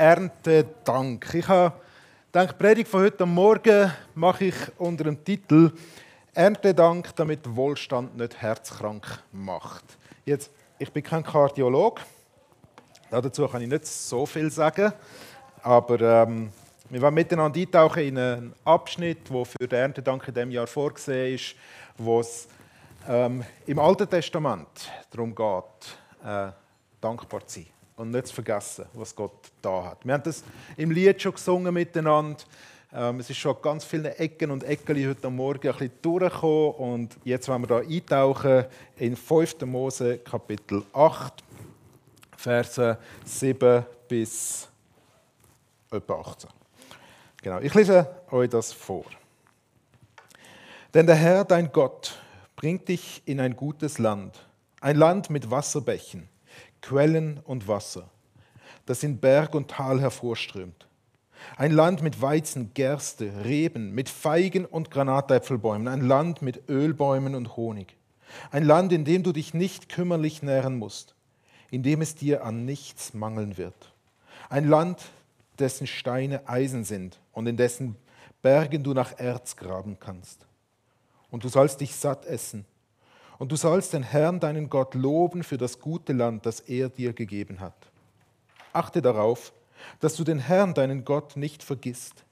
Erntedank. Ich habe gedacht, die Predigt von heute Morgen mache ich unter dem Titel Erntedank, damit Wohlstand nicht herzkrank macht. Jetzt, ich bin kein Kardiolog, dazu kann ich nicht so viel sagen, aber ähm, wir wollen miteinander eintauchen in einen Abschnitt, der für den Erntedank in diesem Jahr vorgesehen ist, wo es ähm, im Alten Testament darum geht, äh, dankbar zu sein und nicht zu vergessen, was Gott da hat. Wir haben das im Lied schon gesungen miteinander. Ähm, es ist schon ganz viele Ecken und Ecken heute Morgen ein bisschen durchgekommen und jetzt wollen wir da eintauchen in 5. Mose Kapitel 8, Verse 7 bis etwa 18. Genau, ich lese euch das vor. Denn der Herr, dein Gott, bringt dich in ein gutes Land, ein Land mit Wasserbächen, Quellen und Wasser, das in Berg und Tal hervorströmt. Ein Land mit Weizen, Gerste, Reben, mit Feigen und Granatäpfelbäumen, ein Land mit Ölbäumen und Honig. Ein Land, in dem du dich nicht kümmerlich nähren musst, in dem es dir an nichts mangeln wird. Ein Land, dessen Steine Eisen sind und in dessen Bergen du nach Erz graben kannst und du sollst dich satt essen. Und du sollst den Herrn, deinen Gott, loben für das gute Land, das er dir gegeben hat. Achte darauf, dass du den Herrn, deinen Gott, nicht vergisst.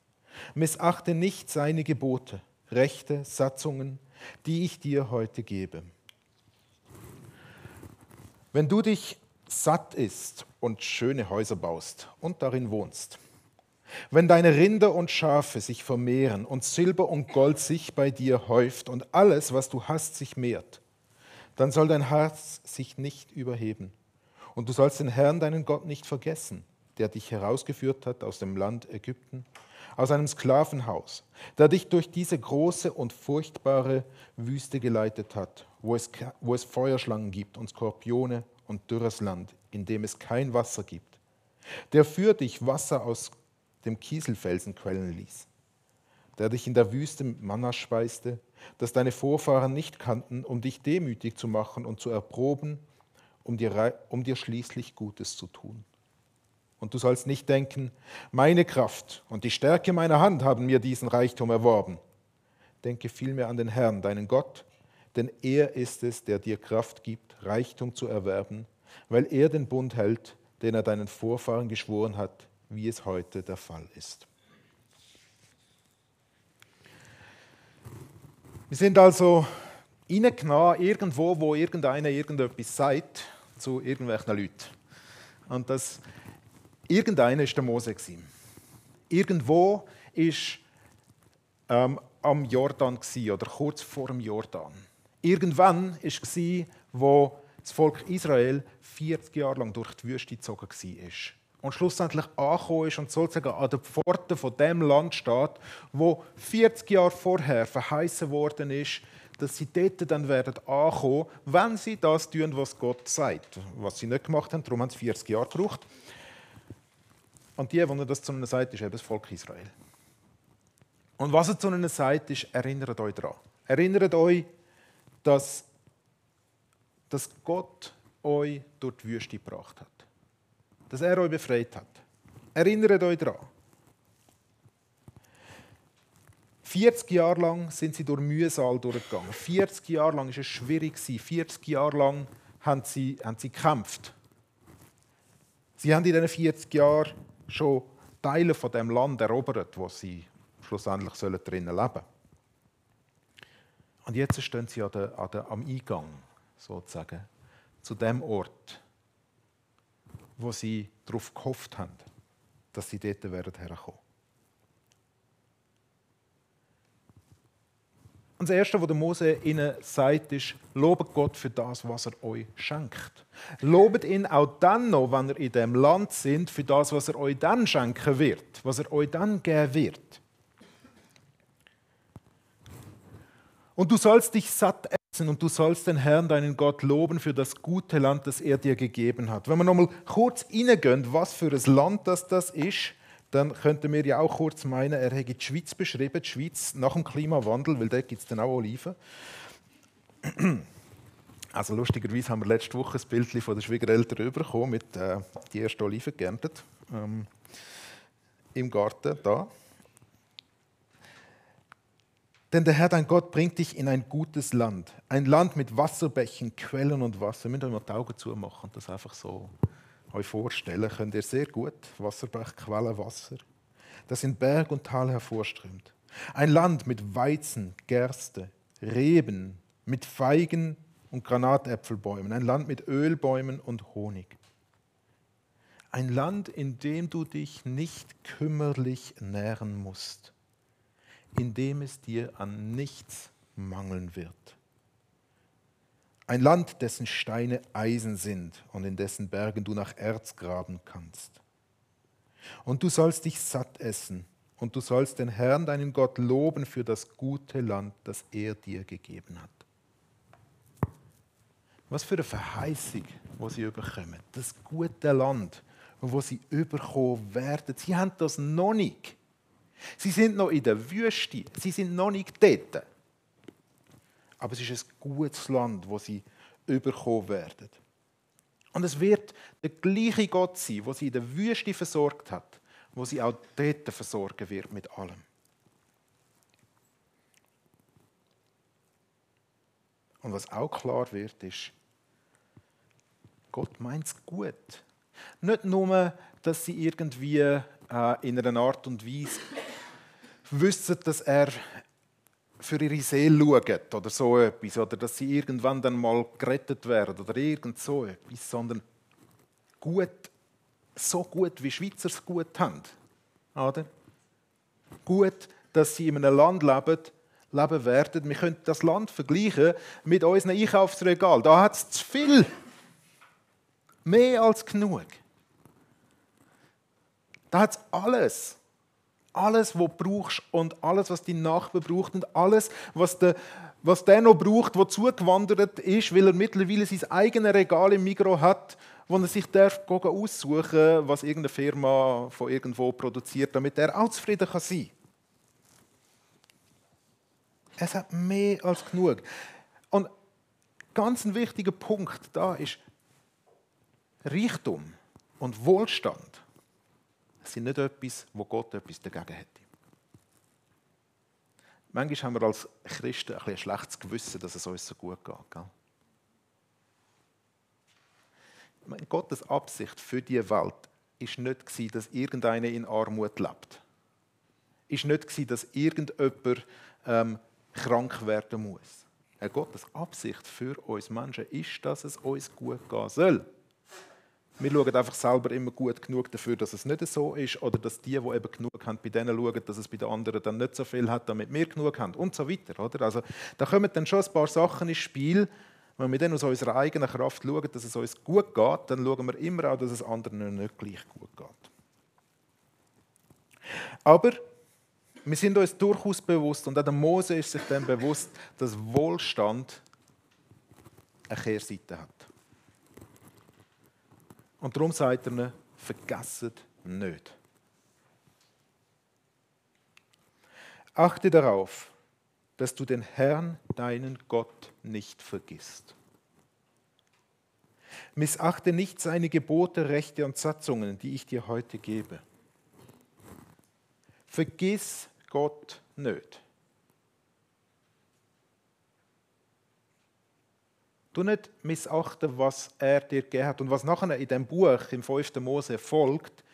Missachte nicht seine Gebote, Rechte, Satzungen, die ich dir heute gebe. Wenn du dich satt isst und schöne Häuser baust und darin wohnst, wenn deine Rinder und Schafe sich vermehren und Silber und Gold sich bei dir häuft und alles, was du hast, sich mehrt, dann soll dein Herz sich nicht überheben. Und du sollst den Herrn, deinen Gott, nicht vergessen, der dich herausgeführt hat aus dem Land Ägypten, aus einem Sklavenhaus, der dich durch diese große und furchtbare Wüste geleitet hat, wo es, wo es Feuerschlangen gibt und Skorpione und dürres Land, in dem es kein Wasser gibt, der für dich Wasser aus dem Kieselfelsen quellen ließ, der dich in der Wüste mit Manna speiste, das deine Vorfahren nicht kannten, um dich demütig zu machen und zu erproben, um dir, um dir schließlich Gutes zu tun. Und du sollst nicht denken, meine Kraft und die Stärke meiner Hand haben mir diesen Reichtum erworben. Denke vielmehr an den Herrn, deinen Gott, denn er ist es, der dir Kraft gibt, Reichtum zu erwerben, weil er den Bund hält, den er deinen Vorfahren geschworen hat, wie es heute der Fall ist. Wir sind also reingenommen, irgendwo, wo irgendeiner irgendetwas sagt zu irgendwelchen Leuten. Und das irgendeiner ist der Mose. Gewesen. Irgendwo ist ähm, am Jordan gewesen, oder kurz vor dem Jordan. Irgendwann war es, wo das Volk Israel 40 Jahre lang durch die Wüste gezogen war und schlussendlich angekommen ist und sozusagen an den Pforten von dem Land steht, wo 40 Jahre vorher verheißen worden ist, dass sie dort dann werden ankommen, wenn sie das tun, was Gott sagt. Was sie nicht gemacht haben, darum haben sie 40 Jahre gebraucht. Und die, die das zu ihnen sagt, ist eben das Volk Israel. Und was er zu ihnen sagt, ist, erinnert euch daran. Erinnert euch, dass, dass Gott euch durch die Wüste gebracht hat dass er euch befreit hat. Erinnert euch daran. 40 Jahre lang sind sie durch Mühsal durchgegangen. 40 Jahre lang war es schwierig. 40 Jahre lang haben sie, haben sie gekämpft. Sie haben in diesen 40 Jahren schon Teile von dem Land erobert, wo sie schlussendlich sollen drinnen leben sollen. Und jetzt stehen sie an der, an der, am Eingang, sozusagen, zu dem Ort, wo sie darauf gehofft haben, dass sie dort werden herkommen. Und das Erste, was der Mose ihnen sagt, ist, lobet Gott für das, was er euch schenkt. Lobet ihn auch dann noch, wenn ihr in dem Land sind, für das, was er euch dann schenken wird, was er euch dann geben wird. Und du sollst dich satt und du sollst den Herrn, deinen Gott, loben für das gute Land, das er dir gegeben hat. Wenn wir nochmal kurz reingehen, was für ein Land das, das ist, dann könnten wir ja auch kurz meinen, er hätte die Schweiz beschrieben, die Schweiz nach dem Klimawandel, weil da gibt es dann auch Oliven. Also lustigerweise haben wir letzte Woche ein Bild von den Schwiegereltern bekommen, mit äh, die ersten Oliven geerntet ähm, im Garten da. Denn der Herr dein Gott bringt dich in ein gutes Land, ein Land mit Wasserbächen, Quellen und Wasser. Ihr müsst euch mal die Augen zumachen und das einfach so euch vorstellen. Könnt ihr sehr gut Wasserbach, Quellen, Wasser, das in Berg und Tal hervorströmt. Ein Land mit Weizen, Gerste, Reben, mit Feigen und Granatäpfelbäumen. Ein Land mit Ölbäumen und Honig. Ein Land, in dem du dich nicht kümmerlich nähren musst, in dem es dir an nichts mangeln wird. Ein Land, dessen Steine Eisen sind und in dessen Bergen du nach Erz graben kannst. Und du sollst dich satt essen und du sollst den Herrn, deinen Gott, loben für das gute Land, das er dir gegeben hat. Was für eine Verheißung, wo sie überkommen. Das gute Land, wo sie überkommen werden. Sie haben das noch nicht. Sie sind noch in der Wüste. Sie sind noch nicht dort. Aber es ist ein gutes Land, wo sie überkommen werden. Und es wird der gleiche Gott sein, wo sie in der Wüste versorgt hat, wo sie auch dort versorgen wird mit allem. Und was auch klar wird, ist, Gott meint es gut. Nicht nur, dass sie irgendwie äh, in einer Art und Weise wissen, dass er für ihre Seele schaut oder so etwas, oder dass sie irgendwann dann mal gerettet werden oder irgend so etwas, sondern gut, so gut wie Schweizer es gut haben. Oder? Gut, dass sie in einem Land leben, leben werden. Wir können das Land vergleichen mit unserem Einkaufsregal. Da hat es zu viel. Mehr als genug. Da hat es alles. Alles, was du brauchst und alles, was dein Nachbar braucht und alles, was der, was der noch braucht, der zugewandert ist, weil er mittlerweile sein eigenes Regal im Mikro hat, wo er sich darf aussuchen was irgendeine Firma von irgendwo produziert, damit er auch zufrieden kann sein Es hat mehr als genug. Und ganz ein wichtiger Punkt da ist, Reichtum und Wohlstand sind nicht etwas, wo Gott etwas dagegen hätte. Manchmal haben wir als Christen ein, ein schlechtes Gewissen, dass es uns so gut geht. Gell? Gottes Absicht für die Welt ist nicht dass irgendeiner in Armut lebt. Ist nicht dass irgendjemand ähm, krank werden muss. Gottes Absicht für uns Menschen ist, dass es uns gut gehen soll. Wir schauen einfach selber immer gut genug dafür, dass es nicht so ist oder dass die, die eben genug haben, bei denen schauen, dass es bei den anderen dann nicht so viel hat, damit wir genug haben und so weiter. Oder? Also, da kommen dann schon ein paar Sachen ins Spiel. Wenn wir dann aus unserer eigenen Kraft schauen, dass es uns gut geht, dann schauen wir immer auch, dass es anderen nicht gleich gut geht. Aber wir sind uns durchaus bewusst, und auch der Mose ist sich dann bewusst, dass Wohlstand eine Kehrseite hat. Und darum sagt er ihnen, vergesset nicht. Achte darauf, dass du den Herrn, deinen Gott, nicht vergisst. Missachte nicht seine Gebote, Rechte und Satzungen, die ich dir heute gebe. Vergiss Gott nicht. Du nicht missachten, was er dir gegeben hat. Und was nachher in dem Buch, im 5. Mose, folgt,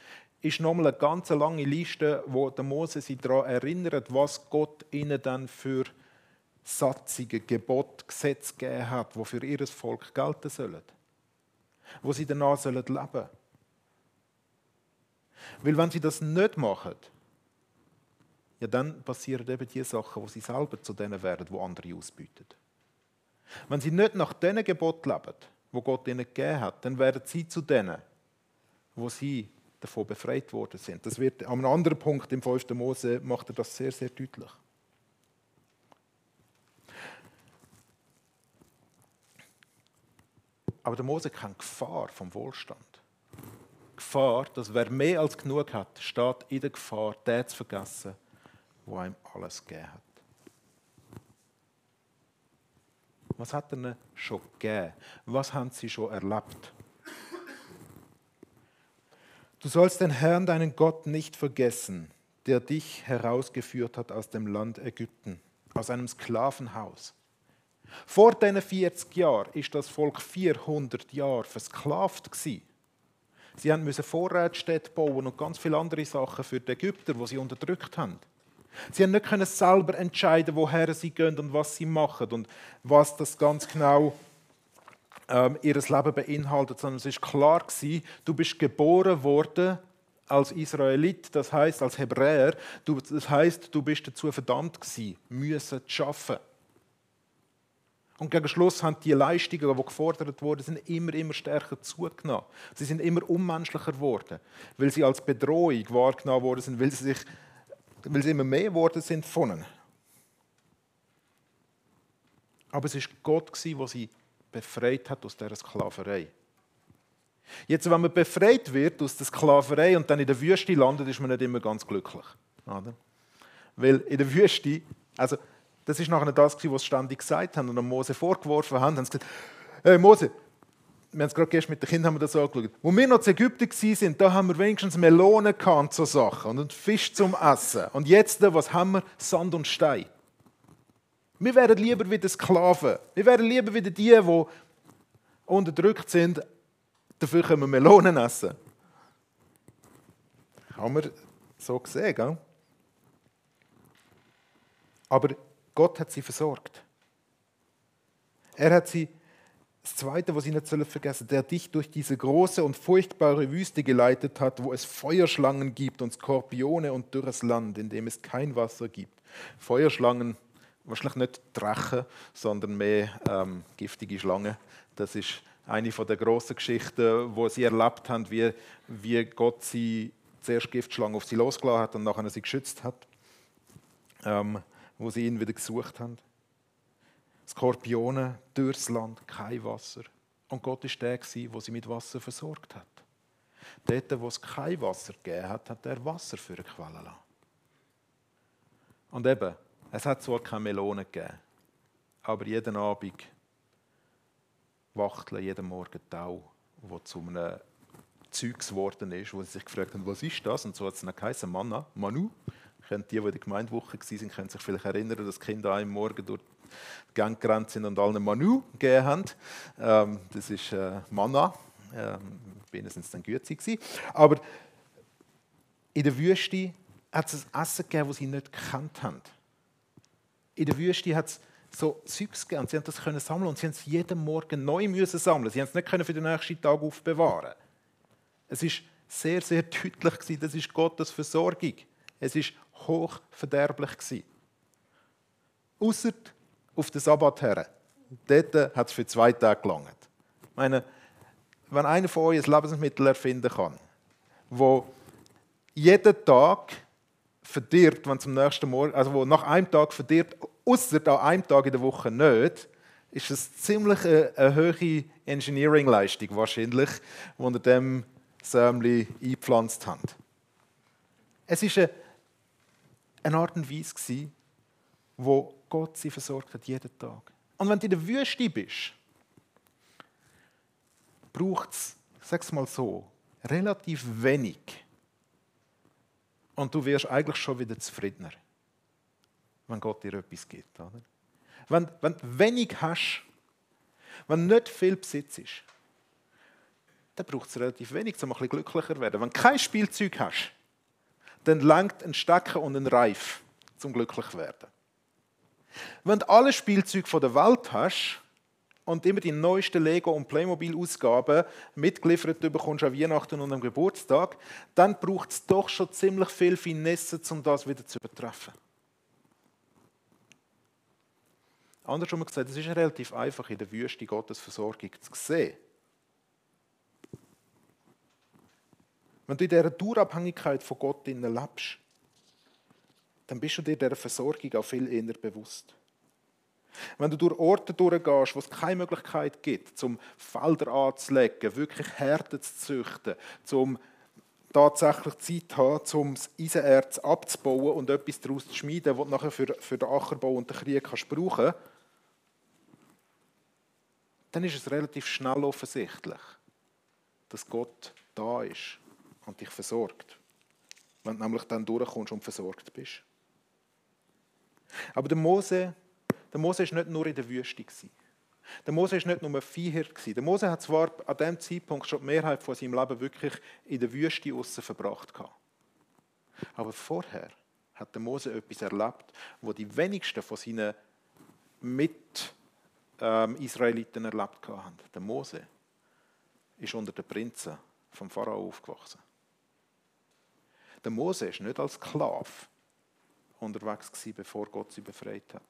ist nochmal eine ganz lange Liste, wo der Mose sich daran erinnert, was Gott ihnen dann für Satzungen, Gebot, Gesetze gegeben hat, die für ihr Volk gelten sollen. Wo sie danach sollen leben Weil wenn sie das nicht machen, ja, dann passieren eben die Sachen, wo sie selber zu denen werden, wo andere ausbieten. Wenn sie nicht nach diesen Gebot leben, wo Gott ihnen gegeben hat, dann werden sie zu denen, wo sie davon befreit worden sind. Das wird an anderen Punkt im 5. Mose macht er das sehr, sehr deutlich. Aber der Mose kennt Gefahr vom Wohlstand. Gefahr, dass wer mehr als genug hat, steht in der Gefahr, den zu vergessen, wo ihm alles gegeben hat. Was hat er ihnen schon gegeben? Was haben sie schon erlebt? Du sollst den Herrn, deinen Gott, nicht vergessen, der dich herausgeführt hat aus dem Land Ägypten, aus einem Sklavenhaus. Vor diesen 40 Jahren ist das Volk 400 Jahre versklavt. Sie mussten Vorrätsstädte bauen und ganz viele andere Sachen für die Ägypter, die sie unterdrückt haben. Sie haben nicht können selber entscheiden, woher sie gehen und was sie machen und was das ganz genau ähm, ihr Leben beinhaltet, sondern es ist klar gewesen, du bist geboren worden als Israelit, das heißt als Hebräer, du, das heißt, du bist dazu verdammt gewesen, müssen zu arbeiten. Und gegen Schluss haben die Leistungen, die gefordert wurden, sind immer, immer stärker zugenommen. Sie sind immer unmenschlicher geworden, weil sie als Bedrohung wahrgenommen worden sind, weil sie, sich, weil sie immer mehr geworden sind von ihnen. Aber es ist Gott, der sie befreit hat aus dieser Sklaverei. Jetzt, wenn man befreit wird aus der Sklaverei und dann in der Wüste landet, ist man nicht immer ganz glücklich. Oder? Weil in der Wüste, also das ist nachher das, was sie ständig gesagt haben und Mose vorgeworfen haben, haben sie gesagt, hey Mose, wir haben es gerade gestern mit den Kindern haben wir das angeschaut. Wo wir noch in Ägypten waren, da haben wir wenigstens Melonen gehabt, so Sachen und Fisch zum Essen. Und jetzt, was haben wir? Sand und Stein. Wir wären lieber wie die Sklaven. Wir wären lieber wie die, die unterdrückt sind. Dafür können wir Melonen essen. Haben wir so gesehen, gell? Aber Gott hat sie versorgt. Er hat sie, das Zweite, was Sie nicht vergessen der dich durch diese große und furchtbare Wüste geleitet hat, wo es Feuerschlangen gibt und Skorpione und dürres Land, in dem es kein Wasser gibt. Feuerschlangen, wahrscheinlich nicht Drachen, sondern mehr ähm, giftige Schlangen. Das ist eine von der großen Geschichten, wo sie erlebt haben, wie, wie Gott sie zuerst Giftschlangen auf sie losgelassen hat und nachher sie geschützt hat. Ähm, wo sie ihn wieder gesucht haben. Skorpione durchs Land, kein Wasser. Und Gott ist der, der sie mit Wasser versorgt hat. Dort, wo es kein Wasser gegeben hat, hat er Wasser für eine Quelle lassen. Und eben, es hat zwar keine Melonen gegeben, aber jeden Abend Wachteln, jeden Morgen Tau, wo zu einem Zeugs geworden ist, wo sie sich gefragt haben, was ist das? Und so hat es dann geheißen, Manna, Manu. Die, die in der Gemeindewoche waren, können sich vielleicht erinnern, dass Kinder einem Morgen durch die Gang gerannt sind und allen Manu gegeben haben. Ähm, das ist äh, Manna. Ähm, es dann Güte gewesen. Aber in der Wüste hat es ein Essen gegeben, das sie nicht gekannt haben. In der Wüste hat es so Zeugs gegeben. Sie haben das können sammeln und sie haben es jeden Morgen neu müssen sammeln. Sie haben es nicht können für den nächsten Tag aufbewahren. Es ist sehr, sehr deutlich das ist Gottes Versorgung. Es ist hochverderblich gewesen. Ausser auf den Sabbat her. Dort hat es für zwei Tage gelangt. Ich meine, wenn einer von euch ein Lebensmittel erfinden kann, wo jeden Tag verdirbt, wenn zum nächsten Morgen, also wo nach einem Tag verdirbt, außer an einem Tag in der Woche nicht, ist das ziemlich eine, eine hohe Engineering-Leistung wahrscheinlich, die unter dem Sämli eingepflanzt haben. Es ist eine eine Art und Weise, wo Gott sie versorgt hat, jeden Tag. Und wenn du in der Wüste bist, braucht es, sag mal so, relativ wenig. Und du wirst eigentlich schon wieder zufriedener, wenn Gott dir etwas gibt. Oder? Wenn, wenn du wenig hast, wenn nicht viel Besitz ist, dann braucht es relativ wenig, um ein bisschen glücklicher zu werden. Wenn du kein Spielzeug hast, dann langt ein Stecker und ein Reif zum glücklich werden. Wenn du alle Spielzeuge der Welt hast und immer die neuesten Lego- und Playmobil-Ausgaben mitgeliefert bekommst an Weihnachten und am Geburtstag, dann braucht es doch schon ziemlich viel Finesse, um das wieder zu übertreffen. Anders haben wir gesagt, es ist relativ einfach, in der Wüste Gottes Versorgung zu sehen. Wenn du in dieser Dauerabhängigkeit von Gott lebst, dann bist du dir dieser Versorgung auch viel eher bewusst. Wenn du durch Orte durchgehst, wo es keine Möglichkeit gibt, zum Felder anzulegen, wirklich Härte zu züchten, zum tatsächlich Zeit zu haben, um das Eisenerz abzubauen und etwas daraus zu schmieden, was du nachher für, für den Ackerbau und den Krieg kannst brauchen kannst, dann ist es relativ schnell offensichtlich, dass Gott da ist und dich versorgt. Wenn du nämlich dann durchkommst und versorgt bist. Aber der Mose, der Mose ist nicht nur in der Wüste. Der Mose ist nicht nur ein Viehhirt. Der Mose hat zwar an diesem Zeitpunkt schon die Mehrheit von seinem Leben wirklich in der Wüste außen verbracht. Aber vorher hat der Mose etwas erlebt, wo die wenigsten von seinen Mit-Israeliten erlebt haben. Der Mose ist unter den Prinzen vom Pharao aufgewachsen. Der Mose ist nicht als Sklave unterwegs gewesen, bevor Gott sie befreit hat.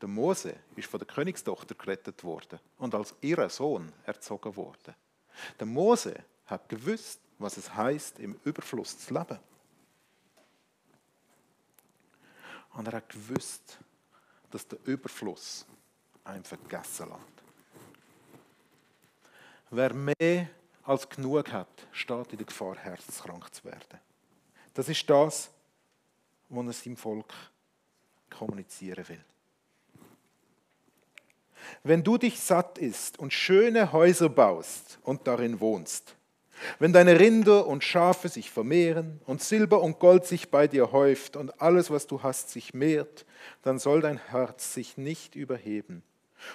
Der Mose ist von der Königstochter gerettet worden und als ihrer Sohn erzogen worden. Der Mose hat gewusst, was es heißt, im Überfluss zu leben. Und er hat gewusst, dass der Überfluss einem vergessen lässt. Wer mehr als genug hat, steht in der Gefahr, herzkrank zu werden. Das ist das, was er seinem Volk kommunizieren will. Wenn du dich satt isst und schöne Häuser baust und darin wohnst, wenn deine Rinder und Schafe sich vermehren und Silber und Gold sich bei dir häuft und alles, was du hast, sich mehrt, dann soll dein Herz sich nicht überheben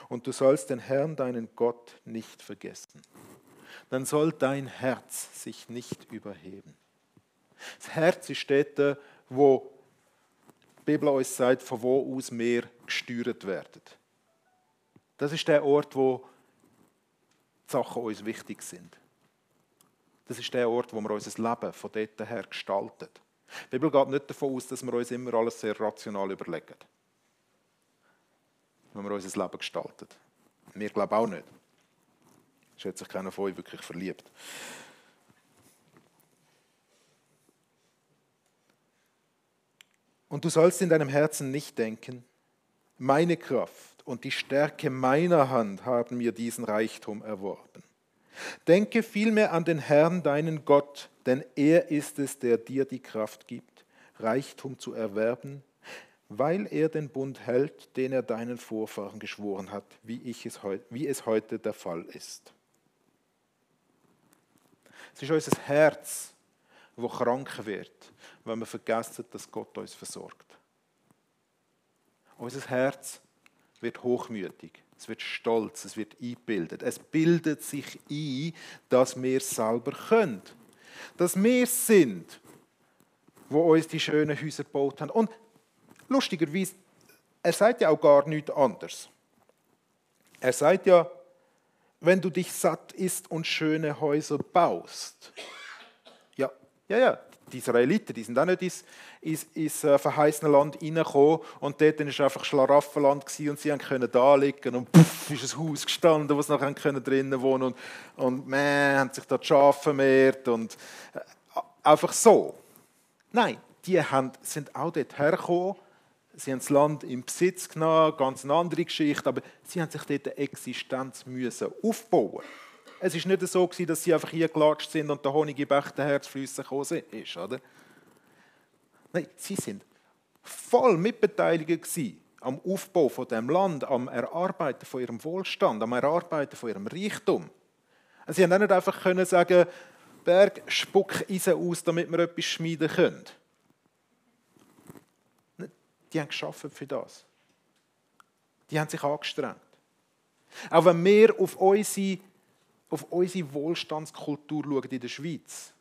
und du sollst den Herrn, deinen Gott, nicht vergessen. Dann soll dein Herz sich nicht überheben. Das Herz ist dort, wo die Bibel uns sagt, von wo aus wir gesteuert werden. Das ist der Ort, wo die Sachen uns wichtig sind. Das ist der Ort, wo wir unser Leben von dort her gestalten. Die Bibel geht nicht davon aus, dass wir uns immer alles sehr rational überlegen. Wenn wir unser Leben gestalten. Wir glauben auch nicht. Es hat sich keiner von euch wirklich verliebt. Und du sollst in deinem Herzen nicht denken, meine Kraft und die Stärke meiner Hand haben mir diesen Reichtum erworben. Denke vielmehr an den Herrn, deinen Gott, denn er ist es, der dir die Kraft gibt, Reichtum zu erwerben, weil er den Bund hält, den er deinen Vorfahren geschworen hat, wie, ich es, wie es heute der Fall ist. Es ist unser Herz, wo krank wird, wenn wir vergessen, dass Gott uns versorgt. Unser Herz wird hochmütig es wird stolz, es wird eingebildet. Es bildet sich ein, dass wir selber können. Dass wir sind, wo uns die schönen Häuser gebaut haben. Und lustigerweise, er sagt ja auch gar nichts anderes. Er sagt ja, wenn du dich satt isst und schöne Häuser baust. Ja, ja, die Israeliten, die sind auch nicht ins, ins, ins äh, verheißene Land reingekommen und dort war es einfach Schlaraffenland und sie können da liegen und puff, ist ein Haus gestanden, wo sie nachher können drinnen wohnen und, und man, haben sich da die Schafe vermehrt und äh, einfach so. Nein, die haben, sind auch dort hergekommen, sie haben das Land in Besitz genommen, ganz eine andere Geschichte, aber sie haben sich dort eine Existenz müssen aufbauen es ist nicht so, dass sie einfach hier gelatscht sind und der Honig im Bach der Herzflüsse gekommen ist. Oder? Nein, sie sind voll mitbeteiligt am Aufbau von dem Land, am Erarbeiten von ihrem Wohlstand, am Erarbeiten von ihrem Reichtum. Sie haben nicht einfach können sagen, Berg, spuck Eisen aus, damit wir etwas schmieden können. Die haben geschafft für das. Die haben sich angestrengt. Auch wenn wir auf unsere auf unsere Wohlstandskultur schauen in der Schweiz,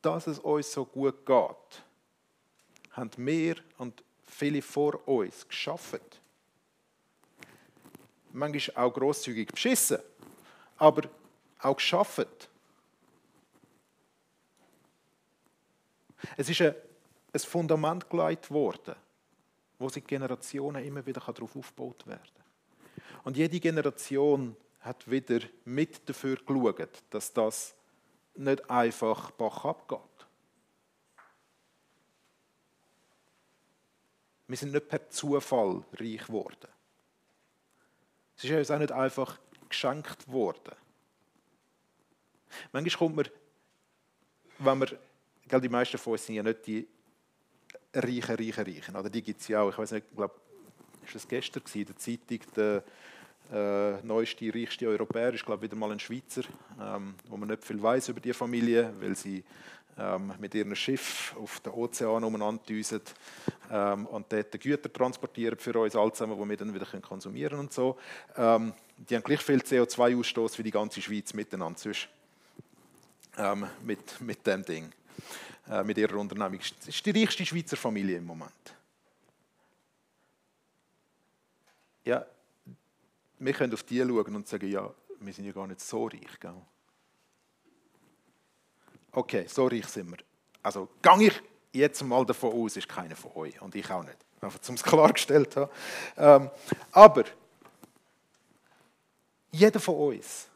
dass es uns so gut geht, haben wir und viele vor uns geschafft. Manchmal auch grosszügig beschissen, aber auch geschafft. Es ist ein, Fundament gelegt worden, wo seit Generationen immer wieder darauf aufgebaut werden kann. Und jede Generation hat wieder mit dafür geschaut, dass das nicht einfach Bach abgeht. Wir sind nicht per Zufall reich geworden. Es ist uns auch nicht einfach geschenkt worden. Manchmal kommt man, wenn wir, die meisten von uns sind ja nicht die reichen, reichen, reichen, oder die gibt es ja auch, ich weiß nicht, ich glaube, ist es gestern in der Zeitung, der äh, neueste, reichste Europäer ist, glaube wieder mal ein Schweizer, ähm, wo man nicht viel weiß über die Familie, weil sie ähm, mit ihrem Schiff auf den Ozean umeinander düsen ähm, und dort Güter transportieren für uns alle zusammen, die wir dann wieder konsumieren können und so. Ähm, die haben gleich viel CO2-Ausstoß wie die ganze Schweiz miteinander sonst, ähm, mit, mit dem Ding, äh, mit ihrer Unternehmung. Das ist die reichste Schweizer Familie im Moment. Ja, wir können auf die schauen und sagen, ja, wir sind ja gar nicht so reich. Gell? Okay, so reich sind wir. Also gehe ich jetzt mal davon aus, ist keiner von euch und ich auch nicht. Einfach, um es klargestellt haben. Ähm, aber jeder von uns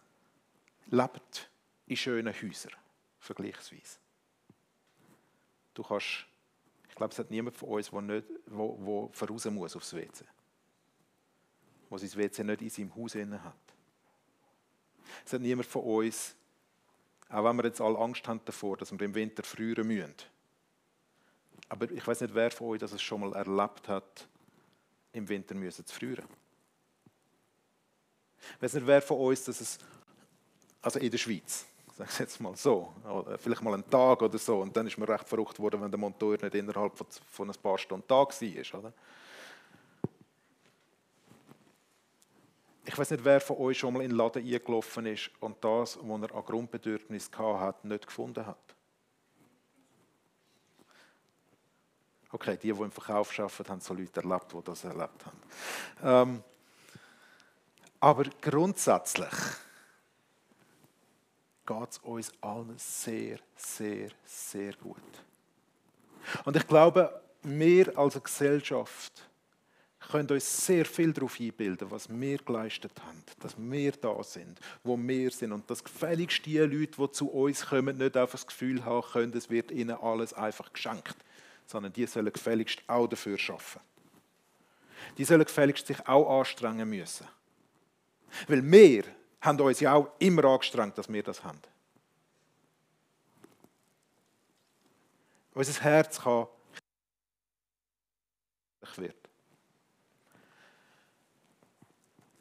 lebt in schönen Häusern, vergleichsweise. Du kannst, ich glaube, es hat niemand von uns, der, nicht, wo, wo voraus muss aufs WC. Der sein WC nicht in seinem Haus hat. Es hat niemand von uns, auch wenn wir jetzt alle Angst haben davor, dass wir im Winter frieren müssen. Aber ich weiß nicht, wer von euch das schon mal erlebt hat, im Winter müssen zu frieren. Ich weiß nicht, wer von uns das ist, also in der Schweiz, sage ich jetzt mal so, vielleicht mal einen Tag oder so, und dann ist man recht verrückt worden, wenn der Monteur nicht innerhalb von ein paar Stunden da war. Oder? Ich weiß nicht, wer von euch schon mal in den Laden eingelaufen ist und das, was er an Grundbedürfnis hat, nicht gefunden hat. Okay, die, die im Verkauf arbeiten, haben so Leute erlebt, die das erlebt haben. Ähm, aber grundsätzlich geht es uns allen sehr, sehr, sehr gut. Und ich glaube, wir als Gesellschaft können uns sehr viel darauf einbilden, was wir geleistet haben, dass wir da sind, wo wir sind und dass gefälligst die Leute, die zu uns kommen, nicht einfach das Gefühl haben können, es wird ihnen alles einfach geschenkt, sondern die sollen gefälligst auch dafür arbeiten. Die sollen gefälligst sich auch anstrengen müssen. Weil wir haben uns ja auch immer angestrengt, dass wir das haben. Unser Herz kann wird.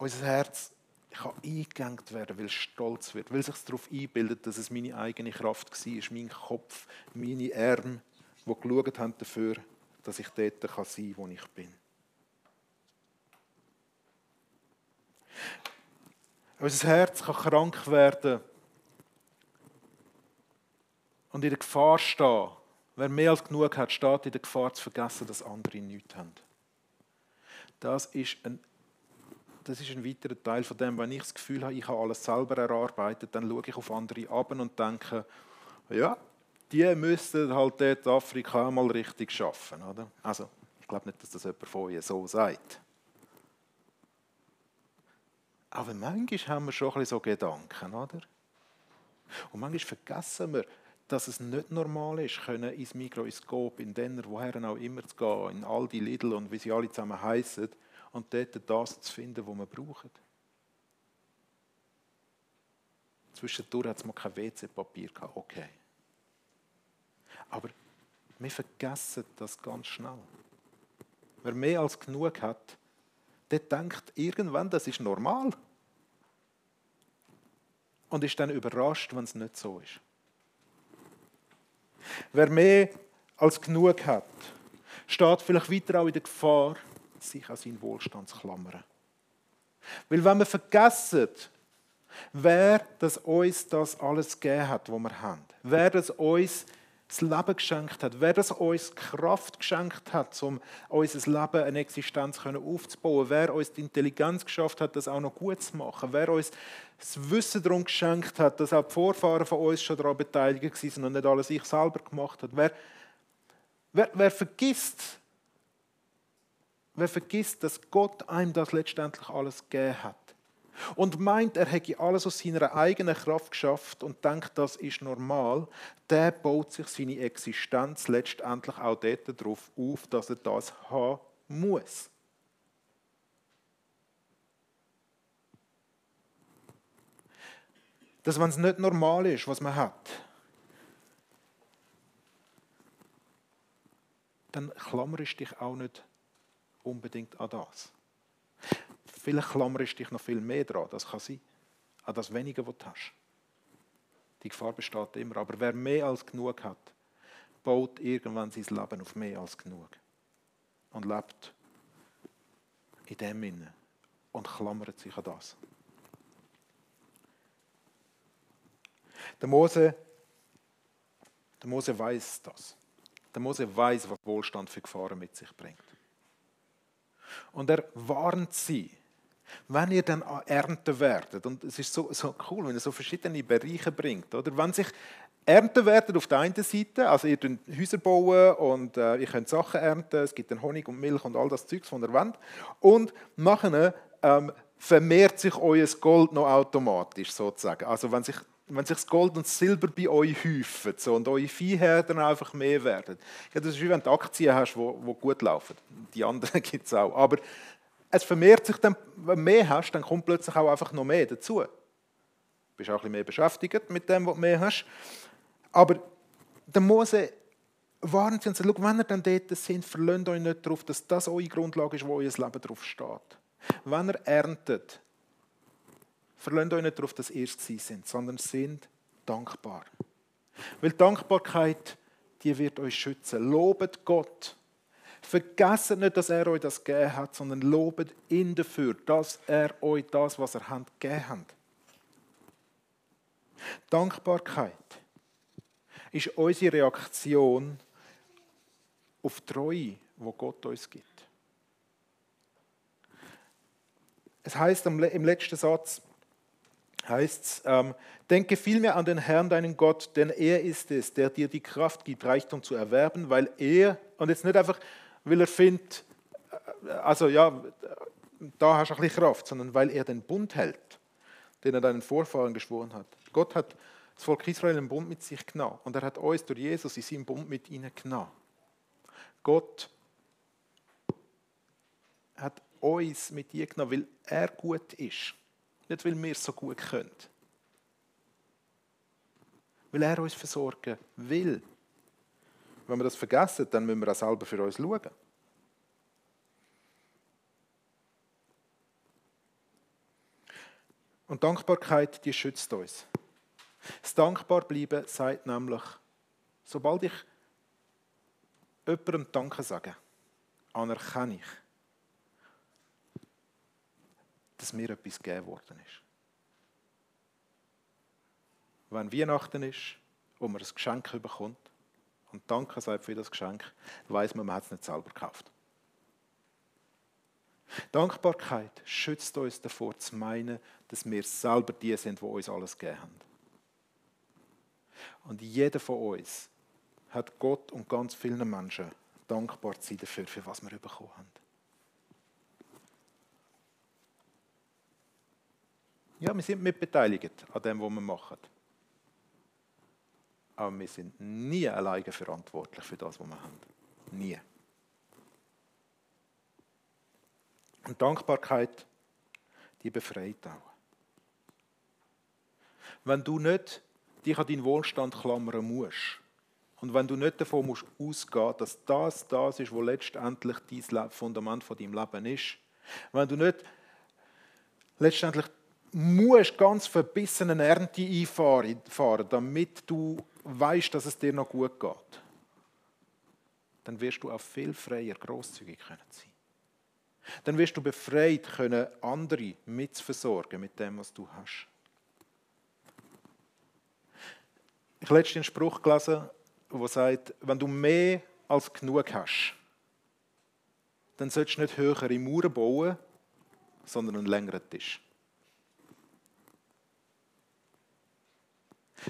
Unser Herz kann eingegangen werden, weil es stolz wird, weil es sich darauf einbildet, dass es meine eigene Kraft war, mein Kopf, meine Arme, die geschaut haben dafür, dass ich dort sein kann, wo ich bin. Unser Herz kann krank werden und in der Gefahr stehen. Wer mehr als genug hat, steht in der Gefahr zu vergessen, dass andere nichts haben. Das ist ein das ist ein weiterer Teil von dem, wenn ich das Gefühl habe, ich habe alles selber erarbeitet, dann schaue ich auf andere ab und denke, ja, die müssten halt dort Afrika mal richtig schaffen, oder? Also, ich glaube nicht, dass das jemand von euch so sagt. Aber manchmal haben wir schon ein bisschen so Gedanken, oder? Und manchmal vergessen wir, dass es nicht normal ist, können ins Mikroskop, in Denner, woher auch immer zu gehen, in all die Lidl und wie sie alle zusammen heißen, und dort das zu finden, was wir brauchen. Zwischendurch hat es mal kein WC-Papier gehabt, okay. Aber wir vergessen das ganz schnell. Wer mehr als genug hat, der denkt irgendwann, das ist normal. Und ist dann überrascht, wenn es nicht so ist. Wer mehr als genug hat, steht vielleicht weiter auch in der Gefahr, sich an seinen Wohlstand zu klammern. Weil wenn wir vergessen, wer das uns das alles gegeben hat, was wir haben, wer das uns das Leben geschenkt hat, wer das uns Kraft geschenkt hat, um unser Leben eine Existenz aufzubauen, wer uns die Intelligenz geschafft hat, das auch noch gut zu machen, wer uns das Wissen darum geschenkt hat, dass auch die Vorfahren von uns schon daran beteiligt waren und nicht alles ich selber gemacht hat, wer, wer, wer vergisst, Wer vergisst, dass Gott einem das letztendlich alles gegeben hat und meint, er hätte alles aus seiner eigenen Kraft geschafft und denkt, das ist normal, der baut sich seine Existenz letztendlich auch dort darauf auf, dass er das haben muss. Dass, wenn es nicht normal ist, was man hat, dann klammerst dich auch nicht unbedingt an das. Vielleicht klammerst du dich noch viel mehr dran, das kann sein. An das Wenige, was du hast. Die Gefahr besteht immer. Aber wer mehr als genug hat, baut irgendwann sein Leben auf mehr als genug. Und lebt in dem Sinne und klammert sich an das. Der Mose, der Mose weiß das. Der Mose weiß, was Wohlstand für Gefahren mit sich bringt. Und er warnt sie, wenn ihr dann ernten werdet, und es ist so, so cool, wenn er so verschiedene Bereiche bringt, oder? Wenn sich ernten werden auf der einen Seite, also ihr könnt Häuser bauen und äh, ihr könnt Sachen ernten, es gibt dann Honig und Milch und all das Zeugs, was ihr wollt, und nachher ähm, vermehrt sich euer Gold noch automatisch sozusagen. Also wenn sich wenn sich das Gold und das Silber bei euch häufen so, und eure Viehherden einfach mehr werden. Ja, das ist wie wenn du Aktien hast, die gut laufen. Die anderen gibt es auch. Aber es vermehrt sich dann, wenn du mehr hast, dann kommt plötzlich auch einfach noch mehr dazu. Du bist auch ein mehr beschäftigt mit dem, was du mehr hast. Aber der Mose warnt sie und sagt, wenn ihr dann dort sind, verlöhnt euch nicht darauf, dass das eure Grundlage ist, wo euer Leben drauf steht. Wenn ihr erntet, verlöhnt euch nicht darauf, dass ihr es sind, sondern sind dankbar. Weil Dankbarkeit, die wird euch schützen. Lobet Gott Vergesst nicht, dass er euch das gegeben hat, sondern lobet ihn dafür, dass er euch das, was er hat, gegeben hat. Dankbarkeit ist unsere Reaktion auf die Treue, wo Gott uns gibt. Es heißt im letzten Satz, heißt es, ähm, denke vielmehr an den Herrn, deinen Gott, denn er ist es, der dir die Kraft gibt, Reichtum zu erwerben, weil er, und jetzt nicht einfach, weil er findet, äh, also ja, da hast du ein bisschen Kraft, sondern weil er den Bund hält, den er deinen Vorfahren geschworen hat. Gott hat das Volk Israel einen Bund mit sich genommen und er hat uns durch Jesus in seinem Bund mit ihnen genommen. Gott hat uns mit ihr genommen, weil er gut ist. Nicht, weil wir es so gut können. Weil er uns versorgen will. Wenn wir das vergessen, dann müssen wir auch selber für uns schauen. Und Dankbarkeit, die schützt uns. Das Dankbarbleiben sagt nämlich, sobald ich jemandem Danke sage, anerkenne ich, dass mir etwas gegeben worden ist. Wenn Weihnachten ist und man ein Geschenk bekommt, und Danke sagt für das Geschenk, weiß man, man hat es nicht selber gekauft. Dankbarkeit schützt uns davor zu meinen, dass wir selber die sind, die uns alles gegeben haben. Und jeder von uns hat Gott und ganz vielen Menschen dankbar zu sein dafür, für was wir bekommen haben. Ja, wir sind mitbeteiligt an dem, was wir machen aber wir sind nie alleine verantwortlich für das, was wir haben. Nie. Und Dankbarkeit, die befreit auch. Wenn du nicht dich an deinen Wohlstand klammern musst und wenn du nicht davon musst ausgehen, dass das das ist, was letztendlich dein Fundament von deinem Leben ist, wenn du nicht letztendlich musst ganz verbissene Ernte einfahren, damit du weißt, dass es dir noch gut geht, dann wirst du auch viel freier großzügig können sein. Dann wirst du befreit können, andere mitzuversorgen mit dem, was du hast. Ich habe letztens einen Spruch gelesen, der sagt, wenn du mehr als genug hast, dann solltest du nicht höhere Mauern bauen, sondern einen längeren Tisch.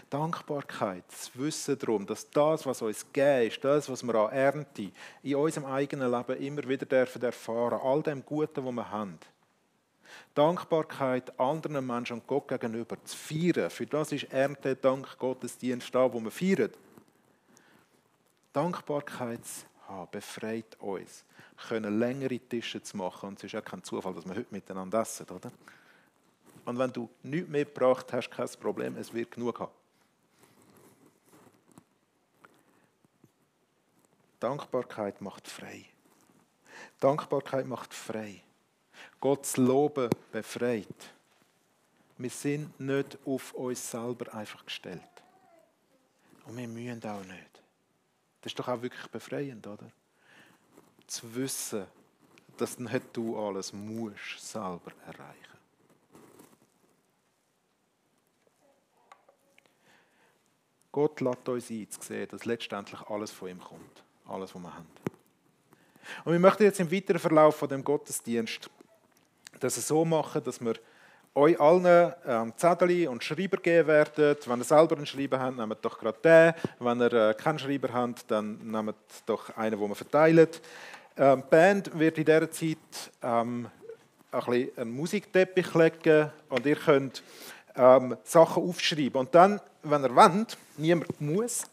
Dankbarkeit, das Wissen darum, dass das, was uns gegeben ist, das, was wir an Ernte in unserem eigenen Leben immer wieder dürfen erfahren, all dem Guten, was wir haben. Dankbarkeit anderen Menschen und Gott gegenüber zu feiern, für das ist Ernte, Dank, Gottesdienst da, wo wir feiern. Dankbarkeit befreit uns, können längere Tische zu machen und es ist auch kein Zufall, dass wir heute miteinander essen, oder? Und wenn du nichts mitgebracht hast, kein Problem, es wird genug haben. Dankbarkeit macht frei. Dankbarkeit macht frei. Gottes Loben befreit. Wir sind nicht auf uns selber einfach gestellt. Und wir müssen auch nicht. Das ist doch auch wirklich befreiend, oder? Zu wissen, dass nicht du alles musst selber erreichen. Gott lädt uns ein, zu sehen, dass letztendlich alles von ihm kommt. Alles, was wir haben. Und wir möchten jetzt im weiteren Verlauf von dem Gottesdienst das so machen, dass wir euch allen ähm, Zettel und Schreiber geben werden. Wenn ihr selber einen Schreiber habt, nehmt doch gerade den. Wenn ihr äh, keinen Schreiber habt, dann nehmt doch einen, den wir verteilen. Ähm, die Band wird in dieser Zeit ähm, ein bisschen einen Musikteppich legen und ihr könnt ähm, Sachen aufschreiben. Und dann, wenn ihr wollt, niemand muss,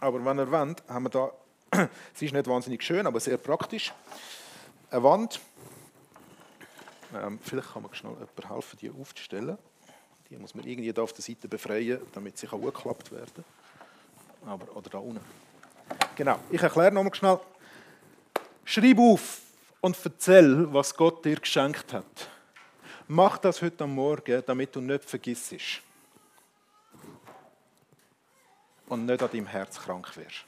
aber wenn ihr wollt, haben wir da, sie ist nicht wahnsinnig schön, aber sehr praktisch, eine Wand. Ähm, vielleicht kann mir schnell jemand helfen, die aufzustellen. Die muss man irgendwie auf der Seite befreien, damit sie hochgeklappt werden Aber, Oder da unten. Genau, ich erkläre nochmal schnell. Schreib auf und erzähl, was Gott dir geschenkt hat. Mach das heute am Morgen, damit du nicht vergisst und nicht an deinem Herz krank wirst.